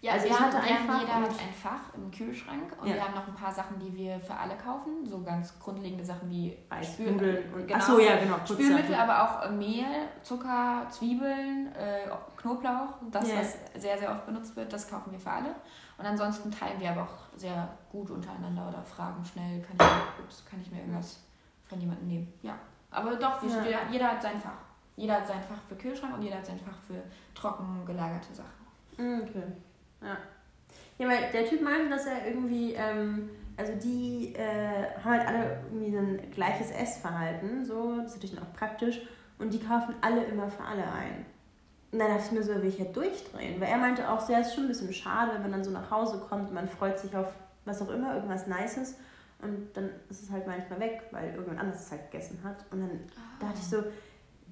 Ja, Also wir, ich hatte einfach jeder hat ein Fach im Kühlschrank und Ja. wir haben noch ein paar Sachen, die wir für alle kaufen. So ganz grundlegende Sachen wie Spül- Nudeln und. genau. Achso, ja, genau. Spülmittel, aber auch äh, Mehl, Zucker, Zwiebeln, äh, Knoblauch. Das, Ja. was sehr, sehr oft benutzt wird, das kaufen wir für alle. Und ansonsten teilen wir aber auch sehr gut untereinander oder fragen schnell, kann ich, ups, kann ich mir irgendwas von jemandem nehmen. Ja, aber doch, wir, Ja. jeder, jeder hat sein Fach. Jeder hat sein Fach für Kühlschrank und jeder hat sein Fach für trocken gelagerte Sachen. Mm, Okay. Ja. Ja, weil der Typ meinte, dass er irgendwie, ähm, also die äh, haben halt alle irgendwie ein gleiches Essverhalten, so, das ist natürlich dann auch praktisch, und die kaufen alle immer für alle ein. Und dann dachte ich mir so, will ich ja durchdrehen, weil er meinte auch, so, ja, es ist schon ein bisschen schade, wenn man dann so nach Hause kommt und man freut sich auf was auch immer, irgendwas Nices, und dann ist es halt manchmal weg, weil irgendjemand anderes es halt gegessen hat. Und dann dachte ich so,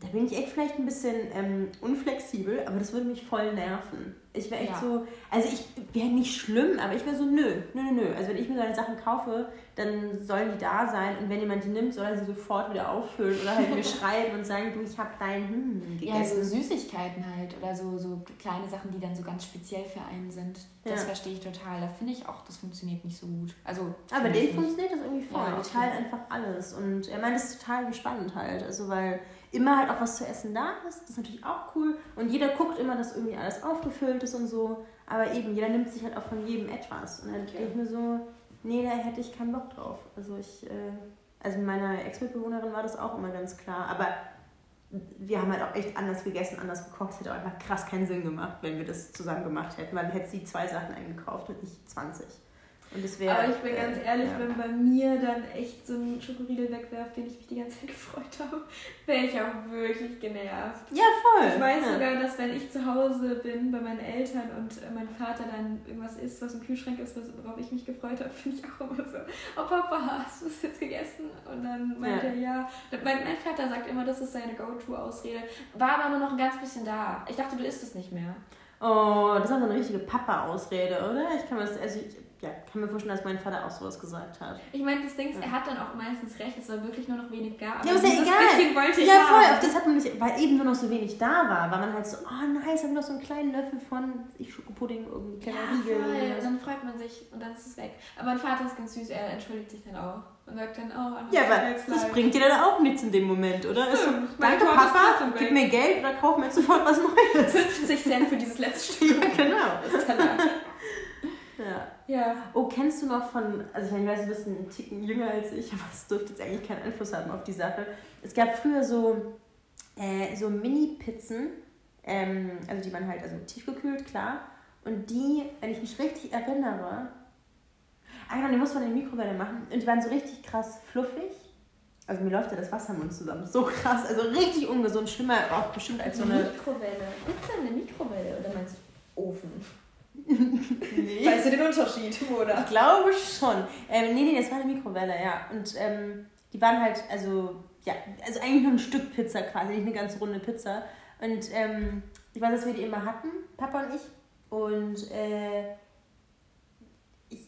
da bin ich echt vielleicht ein bisschen ähm, unflexibel, aber das würde mich voll nerven. Ich wäre echt Ja. so, also ich wäre nicht schlimm, aber ich wäre so, nö, nö, nö, nö. Also wenn ich mir solche Sachen kaufe, dann sollen die da sein und wenn jemand die nimmt, soll er sie sofort wieder auffüllen oder halt mir schreiben und sagen, du, ich habe dein Hm Ja, so gegessen. Süßigkeiten halt oder so, so kleine Sachen, die dann so ganz speziell für einen sind. Das Ja. verstehe ich total. Da finde ich auch, das funktioniert nicht so gut. Also, aber nicht. funktioniert das irgendwie voll. Ja, die okay. teilen einfach alles. Und er meint, das ist total gespannt halt. Also weil immer halt auch was zu essen da ist. Das ist natürlich auch cool. Und jeder guckt immer, dass irgendwie alles aufgefüllt ist und so. Aber eben, jeder nimmt sich halt auch von jedem etwas. Und dann Okay. denke ich mir so, nee, da hätte ich keinen Bock drauf. Also ich, äh, also mit meiner Ex-Mitbewohnerin war das auch immer ganz klar. Aber wir haben halt auch echt anders gegessen, anders gekocht. Es hätte auch einfach krass keinen Sinn gemacht, wenn wir das zusammen gemacht hätten. Weil dann hätte sie zwei Sachen eingekauft und ich 20. Wäre. Aber ich bin ganz äh, ehrlich, ja. wenn bei mir dann echt so ein Schokoriegel wegwerft, den ich mich die ganze Zeit gefreut habe, wäre ich auch wirklich genervt. Ja, voll. Ich weiß ja. sogar, dass wenn ich zu Hause bin bei meinen Eltern und äh, mein Vater dann irgendwas isst, was im Kühlschrank ist, worauf ich mich gefreut habe, finde ich auch immer so, oh Papa, hast du das jetzt gegessen? Und dann meint Ja. er ja. Mein, mein Vater sagt immer, das ist seine Go-To-Ausrede. War aber nur noch ein ganz bisschen da. Ich dachte, du isst es nicht mehr. Oh, das ist auch so eine richtige Papa-Ausrede, oder? Ich kann mir das, also ich ja, kann mir vorstellen, dass mein Vater auch sowas gesagt hat. Ich meine, das Ding ist, Ja. er hat dann auch meistens recht, es war wirklich nur noch wenig da. Ja, aber ist ja egal. wollte Ja, voll, haben. das hat man nicht, weil eben nur noch so wenig da war, war man halt so, oh nice, haben wir noch so einen kleinen Löffel von ich Schokopudding, irgendein Ja, Riegel. voll. Und dann freut man sich und dann ist es weg. Aber mein Vater ist ganz süß, er entschuldigt sich dann auch und sagt dann, oh, Ja, aber das bringt dir dann auch nichts in dem Moment, oder? Ist so, danke Papa, gib mir Geld oder kauf mir jetzt sofort was Neues. 50 Cent für dieses letzte Stück. ja, genau. Ist dann da. Ja. Ja. Kennst du noch von, also ich weiß, du bist ein Ticken jünger als ich, aber es dürfte jetzt eigentlich keinen Einfluss haben auf die Sache. Es gab früher so, äh, so Mini-Pizzen, ähm, also die waren halt also tiefgekühlt, klar. Und die, wenn ich mich richtig erinnere, ah genau, die muss man in die Mikrowelle machen. Und die waren so richtig krass fluffig. Also mir läuft ja das Wasser im Mund zusammen. So krass, also richtig ungesund, schlimmer auch bestimmt als so eine... Mikrowelle. Gibt's denn eine Mikrowelle oder meinst du Ofen? Nee. Weißt du den Unterschied, oder? Ich glaube schon. Ähm, nee, nee, das war eine Mikrowelle, ja. Und ähm, die waren halt, also, ja, also eigentlich nur ein Stück Pizza quasi, nicht eine ganz runde Pizza. Und ähm, ich weiß, dass wir die immer hatten, Papa und ich. Und äh, ich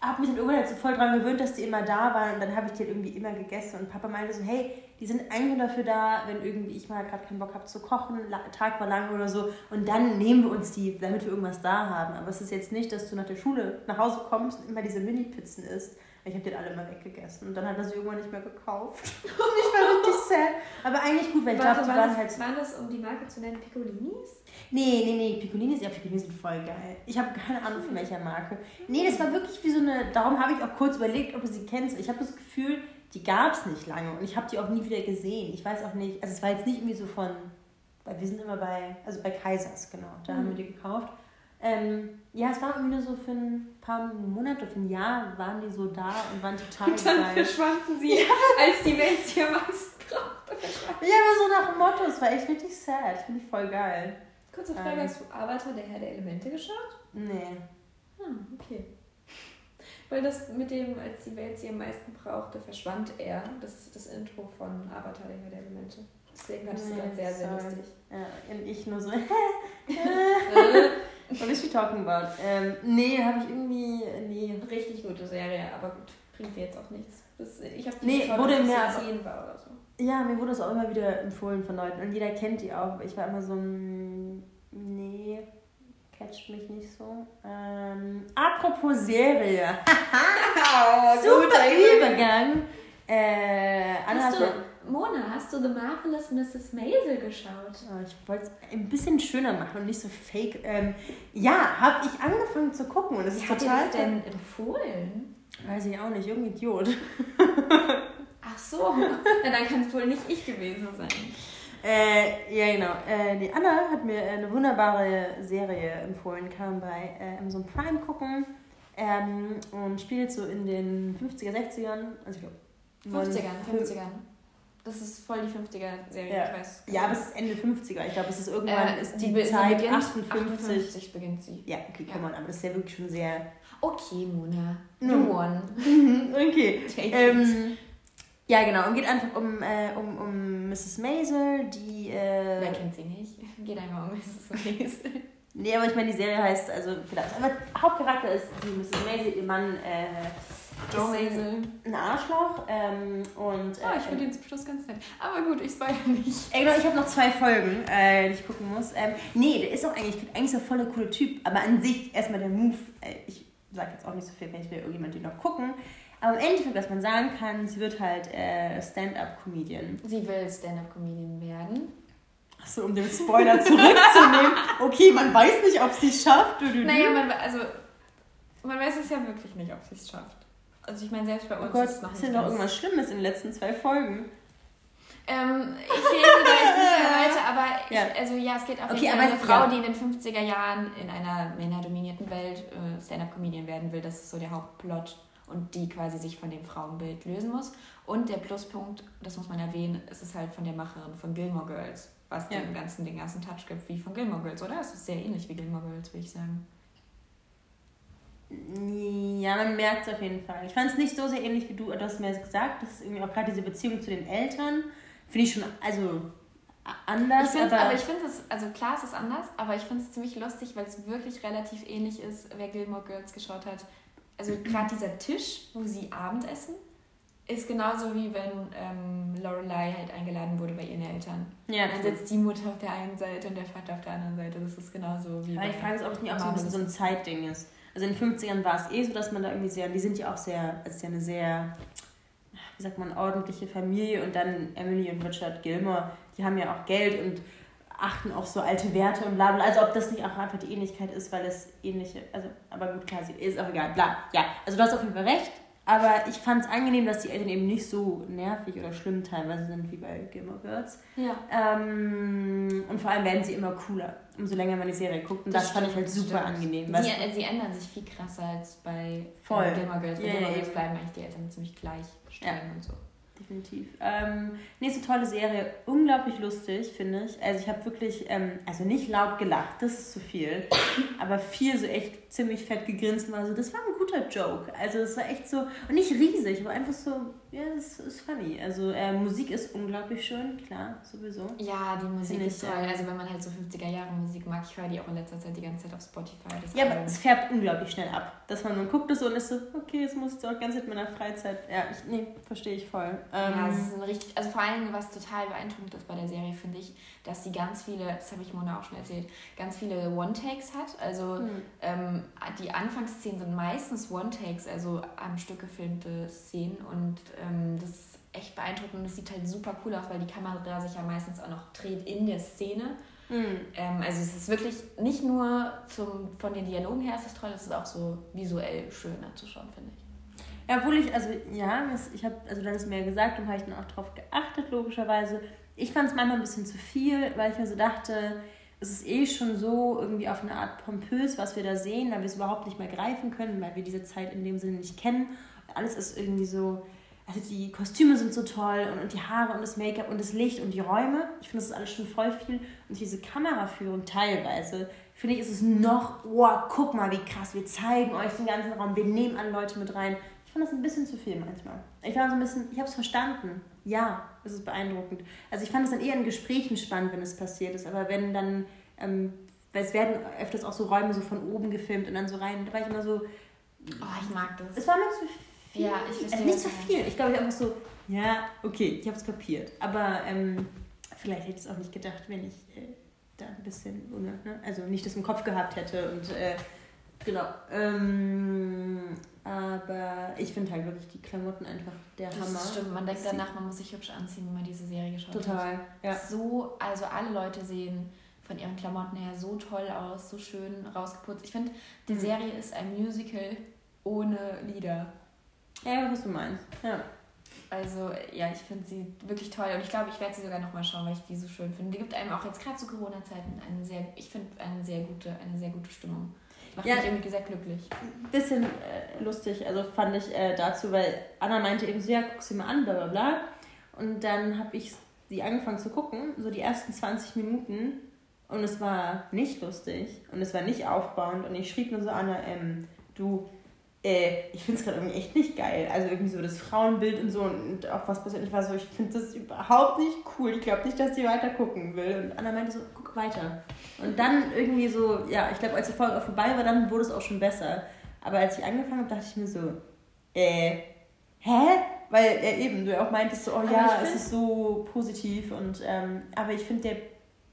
habe mich dann irgendwann halt so voll dran gewöhnt, dass die immer da waren. Und dann habe ich die halt irgendwie immer gegessen. Und Papa meinte so, hey, die sind eigentlich nur dafür da, wenn irgendwie ich mal gerade keinen Bock habe zu kochen, Tag war lang oder so, und dann nehmen wir uns die, damit wir irgendwas da haben. Aber es ist jetzt nicht, dass du nach der Schule nach Hause kommst und immer diese Mini-Pizzen isst. Ich habe den alle immer weggegessen und dann hat er sie irgendwann nicht mehr gekauft. und ich war richtig sad. Aber eigentlich gut, weil ich glaube, die waren halt. Waren das, um die Marke zu nennen, Piccolinis? Nee, nee, nee, Piccolinis, ja, Piccolinis sind voll geil. Ich habe keine Ahnung von welcher Marke. Nee, das war wirklich wie so eine, darum habe ich auch kurz überlegt, ob du sie kennst. Ich habe das Gefühl, die gab es nicht lange und ich habe die auch nie wieder gesehen. Ich weiß auch nicht, also es war jetzt nicht irgendwie so von, weil wir sind immer bei, also bei Kaisers, genau, da mhm. haben wir die gekauft. Ähm, ja, es war irgendwie nur so für ein paar Monate, für ein Jahr waren die so da und waren total und dann geil. verschwanden sie, ja. als die Welt sie am meisten brauchte. Ja, aber so nach dem Motto, es war echt richtig sad, finde ich voll geil. Kurze Frage, ähm, hast du Avatar, der Herr der Elemente geschaut? Nee. Hm, okay. Weil das mit dem, als die Welt sie am meisten brauchte, verschwand er. Das ist das Intro von Avatar, der Elemente. Deswegen fand ich es gerade sehr, sehr lustig. Ja, und ich nur so, What is she talking about? Ähm, nee, habe ich irgendwie, nee. Richtig gute Serie, aber gut, bringt dir jetzt auch nichts. Das, ich habe die nee, geschaut, wurde mir 10 war oder so. Ja, mir wurde es auch immer wieder empfohlen von Leuten und jeder kennt die auch. Ich war immer so ein, nee, catcht mich nicht so. Ähm, apropos Serie. oh, Super Übergang. Äh, hast du, Mona, hast du The Marvelous Mrs. Maisel geschaut? Oh, ich wollte es ein bisschen schöner machen und nicht so fake. Ähm, ja, habe ich angefangen zu gucken und es ist total. Hat dir das denn empfohlen? Weiß ich auch nicht, irgendein Idiot. Ach so, ja, dann kann es wohl nicht ich gewesen sein. Äh, ja, genau. Äh, die Anna hat mir eine wunderbare Serie empfohlen, kann bei äh, Amazon Prime gucken ähm, und spielt so in den 50er, 60ern. Also ich glaube, 50ern, 50ern. Das ist voll die 50er-Serie, ja. ich weiß. Ja, aber es ist Ende 50er. Ich glaube, es ist irgendwann äh, ist die, die Zeit beginnt, 58. 58 beginnt sie. Ja, okay, komm ja. on, aber das ist ja wirklich schon sehr. Okay, Mona. No. one. okay. Ja, genau. Und geht einfach um, äh, um, um Mrs. Maisel, die. Äh, Wer kennt sie nicht? Geht einfach um Mrs. Maisel. nee, aber ich meine, die Serie heißt, also vielleicht. Aber Hauptcharakter ist die Mrs. Maisel, ihr Mann. Äh, Joe Maisel. Ein Arschloch. Ähm, und, äh, oh, ich finde ihn zum Schluss ganz nett. Aber gut, ich spoilere nicht. Äh, genau, ich habe noch zwei Folgen, äh, die ich gucken muss. Ähm, nee, der ist auch eigentlich, eigentlich so voller cooler Typ. Aber an sich erstmal der Move. Äh, ich sage jetzt auch nicht so viel, wenn ich will irgendjemand den noch gucken. Aber im Endeffekt, was man sagen kann, sie wird halt äh, Stand-up-Comedian. Sie will Stand-up-Comedian werden. Achso, um den Spoiler zurückzunehmen. Okay, man weiß nicht, ob sie es schafft. Du, du, naja, man, also, man weiß es ja wirklich nicht, ob sie es schafft. Also ich meine, selbst bei uns oh Gott, ist es noch nicht. Ist denn noch irgendwas Schlimmes in den letzten zwei Folgen? Ähm, ich rede da jetzt nicht mehr weiter, aber ich, ja. also ja, es geht auf jeden okay, Fall um eine Frau, ja. die in den 50er Jahren in einer männerdominierten Welt äh, Stand-up-Comedian werden will. Das ist so der Hauptplot und die quasi sich von dem Frauenbild lösen muss. Und der Pluspunkt, das muss man erwähnen, ist es halt von der Macherin von Gilmore Girls, was ja. dem ganzen den ganzen Touch gibt wie von Gilmore Girls, oder? Es ist sehr ähnlich wie Gilmore Girls, würde ich sagen. Ja, man merkt es auf jeden Fall. Ich fand es nicht so sehr ähnlich wie du, du hast mir gesagt, das ist irgendwie auch gerade diese Beziehung zu den Eltern, finde ich schon, also anders. Ich aber, aber ich finde es, also klar, es ist anders, aber ich finde es ziemlich lustig, weil es wirklich relativ ähnlich ist, wer Gilmore Girls geschaut hat, also gerade dieser Tisch, wo sie Abendessen, ist genauso wie wenn ähm, Lorelei halt eingeladen wurde bei ihren Eltern. Ja, dann sitzt die Mutter auf der einen Seite und der Vater auf der anderen Seite. Das ist genauso wie. Aber ich frage mich, ob es nicht auch so ein bisschen so ein Zeitding ist. Also in den 50ern war es eh so, dass man da irgendwie sehr, die sind ja auch sehr, es ist ja eine sehr, wie sagt man, ordentliche Familie und dann Emily und Richard Gilmore, die haben ja auch Geld und achten auf so alte Werte und bla bla. Also ob das nicht auch einfach die Ähnlichkeit ist, weil es ähnliche, also, aber gut, klar, ist auch egal, bla. Ja, also du hast auf jeden Fall recht, aber ich fand es angenehm, dass die Eltern eben nicht so nervig oder schlimm teilweise sind wie bei Gilmore Girls. Ja. Ähm, und vor allem werden sie immer cooler, umso länger man die Serie guckt. Und das, das fand ich halt super stimmt. angenehm. Sie, sie, ändern sich viel krasser als bei Voll. Gilmore Girls. Bei yeah, Gilmore Girls bleiben eigentlich die Eltern ziemlich gleich streng ja. und so definitiv. Ähm, nächste tolle Serie, unglaublich lustig, finde ich. Also ich habe wirklich, ähm, also nicht laut gelacht, das ist zu viel, aber viel so echt ziemlich fett gegrinst und war so, das war ein guter Joke. Also es war echt so, und nicht riesig, aber einfach so, ja, das ist funny. Also äh, Musik ist unglaublich schön, klar, sowieso. Ja, die Musik ist toll. Also wenn man halt so 50er Jahre Musik mag, ich höre die auch in letzter Zeit die ganze Zeit auf Spotify. Das ja, aber es färbt unglaublich schnell ab. Dass man, man guckt es so und ist so, okay, jetzt muss ich auch Zeit in meiner Freizeit. Ja, ich, nee, verstehe ich voll. Ähm, ja, es ist ein richtig, also vor allem, was total beeindruckend ist bei der Serie, finde ich, dass sie ganz viele, das habe ich Mona auch schon erzählt, ganz viele One-Takes hat. Also Hm. ähm, die Anfangsszenen sind meistens One-Takes, also am Stück gefilmte Szenen und ähm, das ist echt beeindruckend und es sieht halt super cool aus, weil die Kamera sich ja meistens auch noch dreht in der Szene. hm. Ähm, also es ist wirklich nicht nur zum, von den Dialogen her ist es toll, es ist auch so visuell schöner zu schauen, finde ich. Ja, obwohl ich, also ja, das, ich habe, also du hast mir ja gesagt und habe ich dann auch drauf geachtet, logischerweise. Ich fand es manchmal ein bisschen zu viel, weil ich mir so dachte, es ist eh schon so irgendwie auf eine Art pompös, was wir da sehen, weil wir es überhaupt nicht mehr greifen können, weil wir diese Zeit in dem Sinne nicht kennen. Alles ist irgendwie so, also die Kostüme sind so toll und, und die Haare und das Make-up und das Licht und die Räume. Ich finde, das ist alles schon voll viel. Und diese Kameraführung teilweise, finde ich, ist es noch, wow, guck mal, wie krass, wir zeigen euch den ganzen Raum, wir nehmen alle Leute mit rein. Ich fand das ein bisschen zu viel manchmal. Ich war so ein bisschen, ich habe es verstanden. Ja, es ist beeindruckend. Also ich fand es dann eher in Gesprächen spannend, wenn es passiert ist. Aber wenn dann, ähm, weil es werden öfters auch so Räume so von oben gefilmt und dann so rein, da war ich immer so, Oh, ich mag das. es war mir zu viel. Ja, ich verstehe, also nicht zu du viel. Ich glaube, ich einfach so, ja, okay, ich habe es kapiert. Aber ähm, vielleicht hätte ich es auch nicht gedacht, wenn ich äh, da ein bisschen, ne? also nicht das im Kopf gehabt hätte und äh, genau. Ähm, aber ich finde halt wirklich die Klamotten einfach der Hammer. Das stimmt, man denkt danach, man muss sich hübsch anziehen, wenn man diese Serie geschaut hat. Total, ja. So, also alle Leute sehen von ihren Klamotten her so toll aus, so schön rausgeputzt. Ich finde, die Mhm. Serie ist ein Musical ohne Lieder. Ja, was du meinst. Ja. Also ja, ich finde sie wirklich toll und ich glaube, ich werde sie sogar nochmal schauen, weil ich die so schön finde. Die gibt einem auch jetzt gerade zu Corona-Zeiten eine sehr, ich finde eine sehr gute, eine sehr gute Stimmung. Macht Ja. mich irgendwie sehr glücklich. bisschen äh, lustig, also fand ich äh, dazu, weil Anna meinte eben so, ja, guck sie mal an, bla bla bla. Und dann habe ich sie angefangen zu gucken, so die ersten 20 Minuten. Und es war nicht lustig und es war nicht aufbauend. Und ich schrieb nur so, Anna, ähm, du, äh, ich finde es gerade irgendwie echt nicht geil. Also irgendwie so das Frauenbild und so und auch was passiert. Ich war so, ich finde das überhaupt nicht cool. Ich glaube nicht, dass sie weiter gucken will. Und Anna meinte so, guck weiter. Und dann irgendwie so, ja, ich glaube, als die Folge auch vorbei war, dann wurde es auch schon besser. Aber als ich angefangen habe, dachte ich mir so, äh, hä? Weil er eben, du auch meintest so, oh Aber ja, es ist so positiv und, ähm, aber ich finde der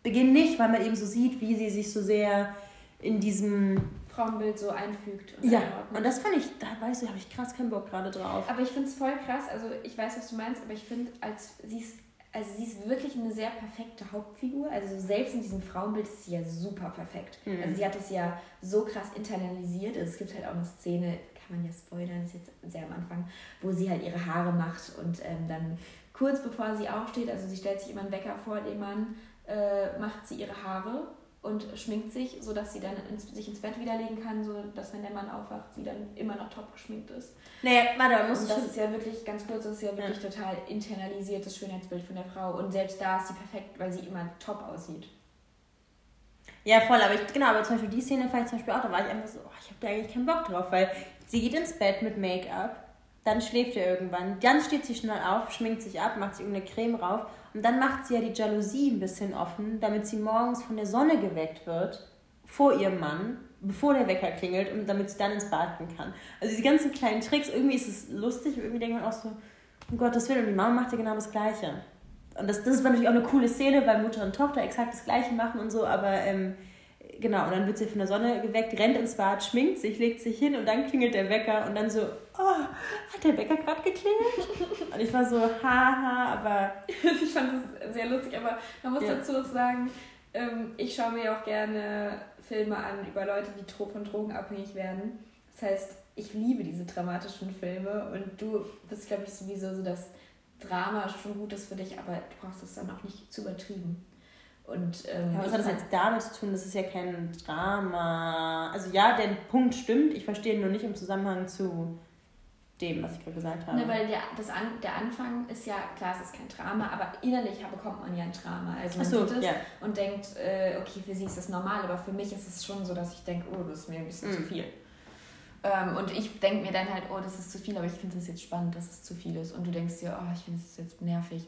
Beginn nicht, weil man eben so sieht, wie sie sich so sehr in diesem, Frauenbild so einfügt. Und ja, einordnet. und das fand ich, da weißt du, habe ich krass keinen Bock gerade drauf. Aber ich finde es voll krass, also ich weiß, was du meinst, aber ich finde, als sie ist, also sie ist wirklich eine sehr perfekte Hauptfigur. Also selbst in diesem Frauenbild ist sie ja super perfekt. Mhm. Also sie hat es ja so krass internalisiert. Also es gibt halt auch eine Szene, kann man ja spoilern, ist jetzt sehr am Anfang, wo sie halt ihre Haare macht und ähm, dann kurz bevor sie aufsteht, also sie stellt sich immer einen Wecker vor den Mann, äh, macht sie ihre Haare und schminkt sich, sodass sie dann ins, sich ins Bett widerlegen kann, so dass wenn der Mann aufwacht, sie dann immer noch top geschminkt ist. Naja, warte, man muss Und das ist ja wirklich, ganz kurz, das ist ja wirklich total internalisiertes Schönheitsbild von der Frau. Und selbst da ist sie perfekt, weil sie immer top aussieht. Ja, voll, aber ich, genau, aber zum Beispiel die Szene fand ich zum Beispiel auch, da war ich einfach so, oh, ich habe da eigentlich keinen Bock drauf, weil sie geht ins Bett mit Make-up, dann schläft er irgendwann, dann steht sie schnell auf, schminkt sich ab, macht sich irgendeine Creme rauf und dann macht sie ja die Jalousie ein bisschen offen, damit sie morgens von der Sonne geweckt wird, vor ihrem Mann, bevor der Wecker klingelt und damit sie dann ins Bad gehen kann. Also diese ganzen kleinen Tricks, irgendwie ist es lustig, irgendwie denkt man auch so, um Gottes Willen, und die Mama macht ja genau das Gleiche. Und das, das war natürlich auch eine coole Szene, weil Mutter und Tochter exakt das Gleiche machen und so, aber ähm, genau, und dann wird sie von der Sonne geweckt, rennt ins Bad, schminkt sich, legt sich hin und dann klingelt der Wecker und dann so, oh, hat der Wecker gerade geklingelt? Und ich war so, haha, aber ich fand das sehr lustig, aber man muss Ja. dazu sagen, ähm, ich schaue mir auch gerne Filme an über Leute, die von Drogen abhängig werden. Das heißt, ich liebe diese dramatischen Filme und du bist, glaube ich, sowieso so, dass Drama schon gut ist für dich, aber du brauchst es dann auch nicht zu übertrieben. Und ähm, Ja, was hat das jetzt damit zu tun? Das ist ja kein Drama. Also ja, der Punkt stimmt. Ich verstehe ihn nur nicht im Zusammenhang zu dem, was ich gerade gesagt habe. Ne, weil der, das An, der Anfang ist ja, klar, es ist kein Drama, aber innerlich bekommt man ja ein Drama. Also man Achso, sieht es ja. und denkt, äh, okay, für sie ist das normal, aber für mich ist es schon so, dass ich denke, oh, das ist mir ein bisschen Mhm. zu viel. Ähm, und ich denke mir dann halt, oh, das ist zu viel, aber ich finde es jetzt spannend, dass es zu viel ist. Und du denkst dir, oh, ich finde es jetzt nervig.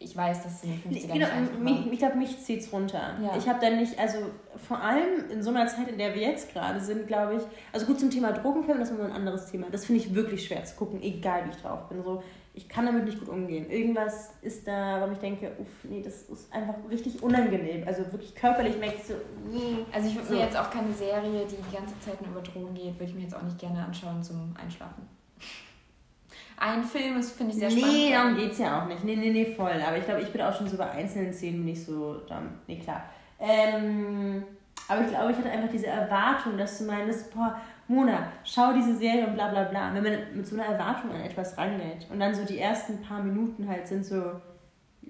Ich weiß, dass den 50ern Genau, mich, ich glaube, mich zieht es runter. Ja. Ich habe dann nicht, also vor allem in so einer Zeit, in der wir jetzt gerade sind, glaube ich, also gut zum Thema Drogenfilm, das ist ein anderes Thema. Das finde ich wirklich schwer zu gucken, egal wie ich drauf bin. So, ich kann damit nicht gut umgehen. Irgendwas ist da, warum ich denke, uff, nee, das ist einfach richtig unangenehm. Also wirklich körperlich merke ich so, nee. Also ich würde So. mir jetzt auch keine Serie, die die ganze Zeit nur über Drogen geht, würde ich mir jetzt auch nicht gerne anschauen zum Einschlafen. Ein Film ist, finde ich, sehr spannend. Nee, darum geht es ja auch nicht. Nee, nee, nee, voll. Aber ich glaube, ich bin auch schon so bei einzelnen Szenen nicht so dann. Nee, klar. Ähm, aber ich glaube, ich hatte einfach diese Erwartung, dass du meinst, boah, Mona, schau diese Serie und bla bla bla. Wenn man mit so einer Erwartung an etwas rangeht und dann so die ersten paar Minuten halt sind so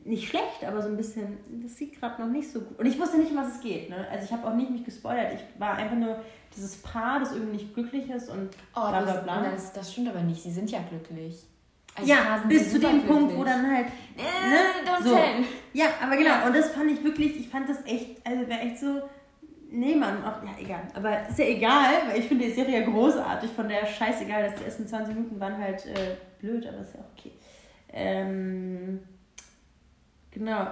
nicht schlecht, aber so ein bisschen, das sieht gerade noch nicht so gut. Und ich wusste nicht, um was es geht. Ne? Also ich habe auch nicht mich gespoilert. Ich war einfach nur dieses Paar, das irgendwie nicht glücklich ist und Oh, bla bla das, bla. Das, das stimmt aber nicht. Sie sind ja glücklich. Also ja, bis zu dem Punkt, wo glücklich. dann halt Äh, don't So. tell. Ja, aber genau, Ja. und das fand ich wirklich, ich fand das echt, also wäre echt so, nee, Mann, auch, ja, egal. Aber ist ja egal, weil ich finde die Serie ja großartig, von der scheißegal, dass die ersten 20 Minuten waren halt äh, blöd, aber ist ja auch okay. Ähm, genau.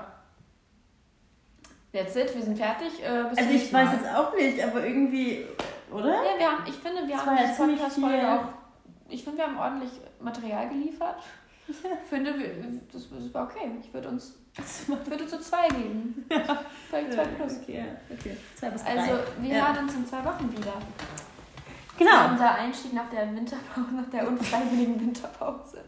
That's it, wir sind fertig. Äh, Also ich weiß jetzt auch nicht, aber irgendwie, oder? Ja, wir haben, ich finde, wir Das haben ja ziemlich Podcast-Folge auch. Ich finde, wir haben ordentlich Material geliefert. Ich finde, wir, das, das war okay. Ich würde uns, ich würde so zwei geben. Vielleicht zwei plus. Okay, ja, okay. Zwei bis drei. Also, wir Ja. hören uns in zwei Wochen wieder. Genau. Unser Einstieg nach der Winterpause, nach der unfreiwilligen Winterpause.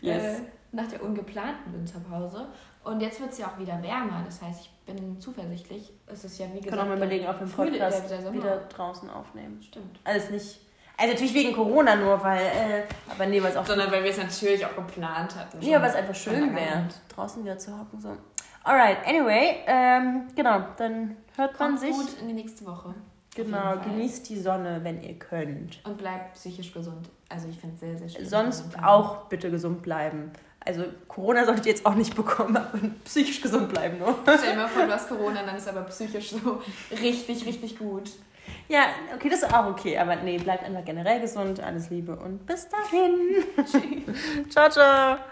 Yes. Äh, nach der ungeplanten Winterpause. Und jetzt wird es ja auch wieder wärmer. Das heißt, ich bin zuversichtlich. Es ist ja wie gesagt. kann auch mal überlegen, ob wir den Frühling- Podcast wieder draußen aufnehmen. Stimmt. Alles nicht. Also natürlich wegen Corona nur, weil, äh, aber nee, weil es auch Sondern weil wir es natürlich auch geplant hatten. Ja, weil es einfach schön wäre, draußen wieder zu hocken. So. Alright, anyway, ähm, genau, dann hört man Kommt sich. gut in die nächste Woche. Genau, genießt die Sonne, wenn ihr könnt. Und bleibt psychisch gesund. Also ich finde es sehr, sehr schön. Sonst auch bitte gesund bleiben. Also Corona solltet ihr jetzt auch nicht bekommen, aber psychisch gesund bleiben nur. Stell dir mal vor, du hast Corona, dann ist aber psychisch so richtig, richtig gut. Ja, okay, das ist auch okay, aber nee, bleibt einfach generell gesund. Alles Liebe und bis dahin. ciao, ciao.